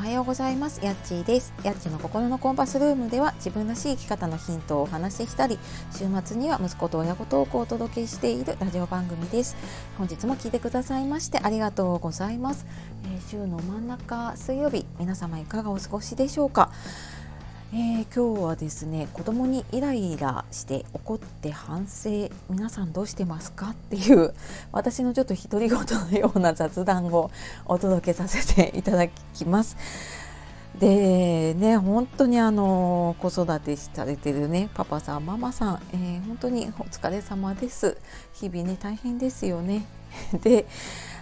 はようございます。やっちーです。やっちの心のコンパスルームでは自分らしい生き方のヒントをお話ししたり週末には息子と親子トークをお届けしているラジオ番組です。本日も聞いてくださいましてありがとうございます、えー、週の真ん中水曜日皆様いかがお過ごしでしょうか？えー、今日はですね子供にイライラして怒って反省皆さんどうしてますかっていう私のちょっと独り言のような雑談をお届けさせていただきます。でね本当にあの子育てされてるねパパさんママさん、えー、本当にお疲れ様です日々ね大変ですよね で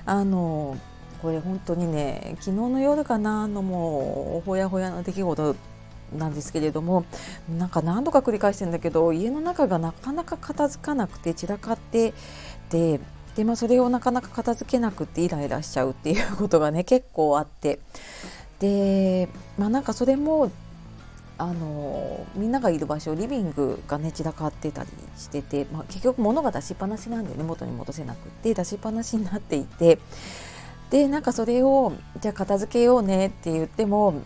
あのこれ本当にね昨日の夜かなのもうほやほやの出来事なんですけれどもなんか何度か繰り返してるんだけど家の中がなかなか片付かなくて散らかっててで、まあ、それをなかなか片付けなくてイライラしちゃうっていうことがね結構あって。で、まあ、なんかそれもあのみんながいる場所リビングがね散らかってたりしてて、まあ、結局物が出しっぱなしなんでね元に戻せなくて出しっぱなしになっていて。でなんかそれをじゃあ片付けようねって言っても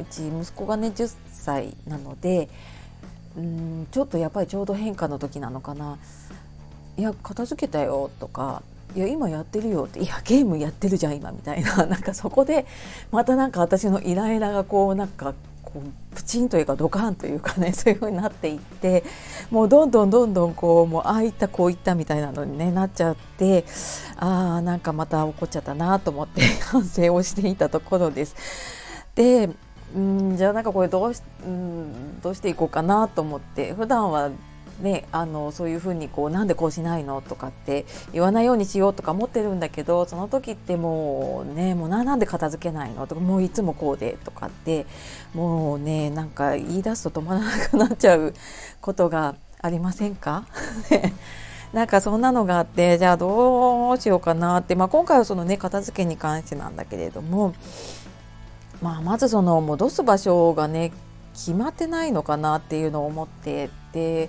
うち息子がね10歳なのでうんちょっとやっぱりちょうど変化の時なのかな「いや片付けたよ」とか「いや今やってるよ」って「いやゲームやってるじゃん今」みたいな なんかそこでまたなんか私のイライラがこうなんかこうプチンというかドカンというかね そういう風になっていってもうどんどんどんどんこうもうああいったこういったみたいなのに、ね、なっちゃってああなんかまた怒っちゃったなと思って 反省をしていたところです。でうんじゃあなんかこれどうし,、うん、どうしていこうかなと思って普段はね、あのそういうふうにこうなんでこうしないのとかって言わないようにしようとか思ってるんだけどその時ってもうねもうなんで片付けないのとかもういつもこうでとかってもうねなんか言い出すと止まらなくなっちゃうことがありませんか？なんかそんなのがあってじゃあどうしようかなって、まあ、今回はそのね片付けに関してなんだけれどもまあ、まずその戻す場所がね決まってないのかなっていうのを思ってで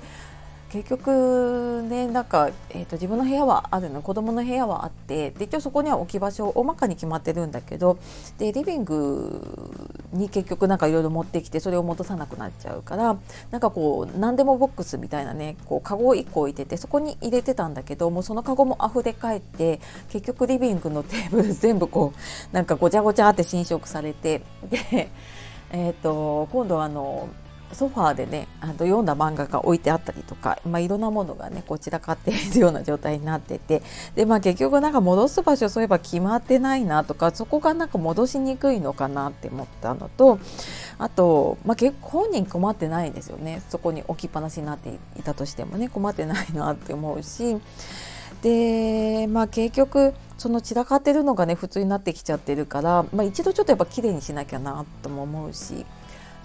結局ねなんか、えーと、自分の部屋はあるの子供の部屋はあってで今日そこには置き場所大まかに決まってるんだけどでリビングに結局なんかいろいろ持ってきてそれを戻さなくなっちゃうからなんかこう何でもボックスみたいなねこうカゴを1個置いててそこに入れてたんだけどもうそのカゴも溢れ返って結局リビングのテーブル全部こうなんかごちゃごちゃって侵食されてで、えーと今度あのソファーでねあの読んだ漫画が置いてあったりとか、まあ、いろんなものがねこちらかっているような状態になっててで、まあ、結局なんか戻す場所そういえば決まってないなとかそこがなんか戻しにくいのかなって思ったのとあと、まあ、結構本人困ってないんですよねそこに置きっぱなしになっていたとしてもね困ってないなって思うし。でまあ結局その散らかってるのがね普通になってきちゃってるから、まあ、一度ちょっとやっぱ綺麗にしなきゃなとも思うし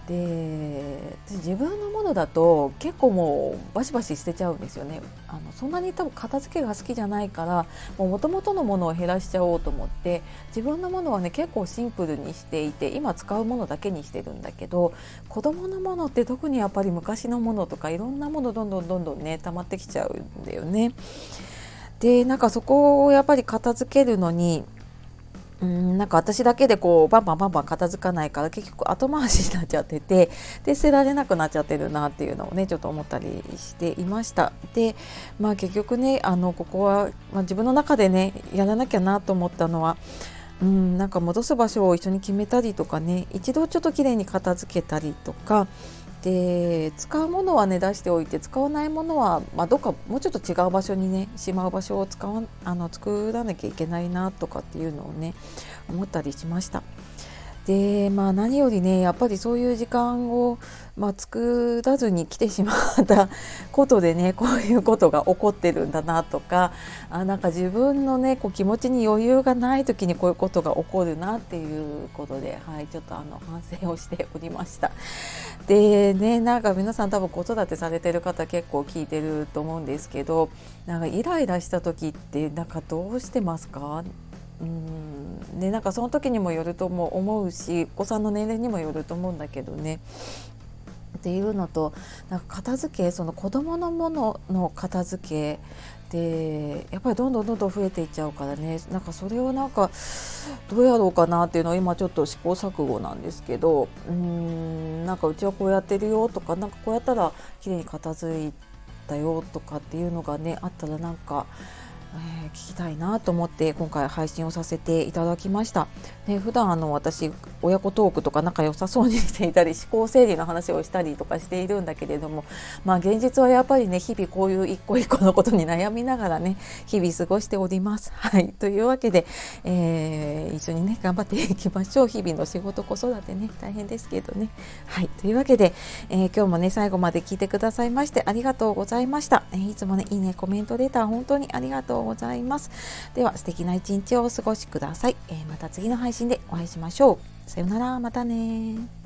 で自分のものだと結構もうバシバシ捨てちゃうんですよねあのそんなに多分片付けが好きじゃないからもともとのものを減らしちゃおうと思って自分のものはね結構シンプルにしていて今使うものだけにしてるんだけど子供のものって特にやっぱり昔のものとかいろんなものどんどんどんどんね溜まってきちゃうんだよね。でなんかそこをやっぱり片付けるのにうんなんか私だけでこうバンバンバンバン片付かないから結局後回しになっちゃっててで捨てられなくなっちゃってるなっていうのをねちょっと思ったりしていました。でまあ結局ねあのここは、まあ、自分の中でねやらなきゃなと思ったのはうんなんか戻す場所を一緒に決めたりとかね一度ちょっときれいに片付けたりとかで使うものはね出しておいて使わないものは、まあ、どっかもうちょっと違う場所にねしまう場所を使わあの作らなきゃいけないなとかっていうのをね思ったりしました。でまあ何よりねやっぱりそういう時間を、まあ、作らずに来てしまった ことでねこういうことが起こってるんだなとかあなんか自分のねこう気持ちに余裕がない時にこういうことが起こるなっていうことで、はい、ちょっとあの反省をしておりました。でねなんか皆さん多分子育てされてる方結構聞いてると思うんですけどなんかイライラした時ってなんかどうしてますか？うん。でなんかその時にもよるとも思うしお子さんの年齢にもよると思うんだけどね。っていうのとなんか片付けその子どものものの片付けでやっぱりどんどんどんどん増えていっちゃうからね。なんかそれをなんかどうやろうかなっていうのを今ちょっと試行錯誤なんですけどうーん。なんかうちはこうやってるよとかなんかこうやったら綺麗に片付いたよとかっていうのがねあったらなんかえ、聞きたいなと思って今回配信をさせていただきました。ね、普段あの私親子トークとか仲良さそうにしていたり思考整理の話をしたりとかしているんだけれどもまあ現実はやっぱりね日々こういう一個一個のことに悩みながらね日々過ごしております。はいというわけで、えー、一緒にね頑張っていきましょう日々の仕事子育てね大変ですけどね。はいというわけで、えー、今日もね最後まで聞いてくださいましてありがとうございました。え、いつもねいいねコメントレター本当にありがとうございます。では素敵な一日をお過ごしください。えー、また次の配信でお会いしましょう。さよなら、またね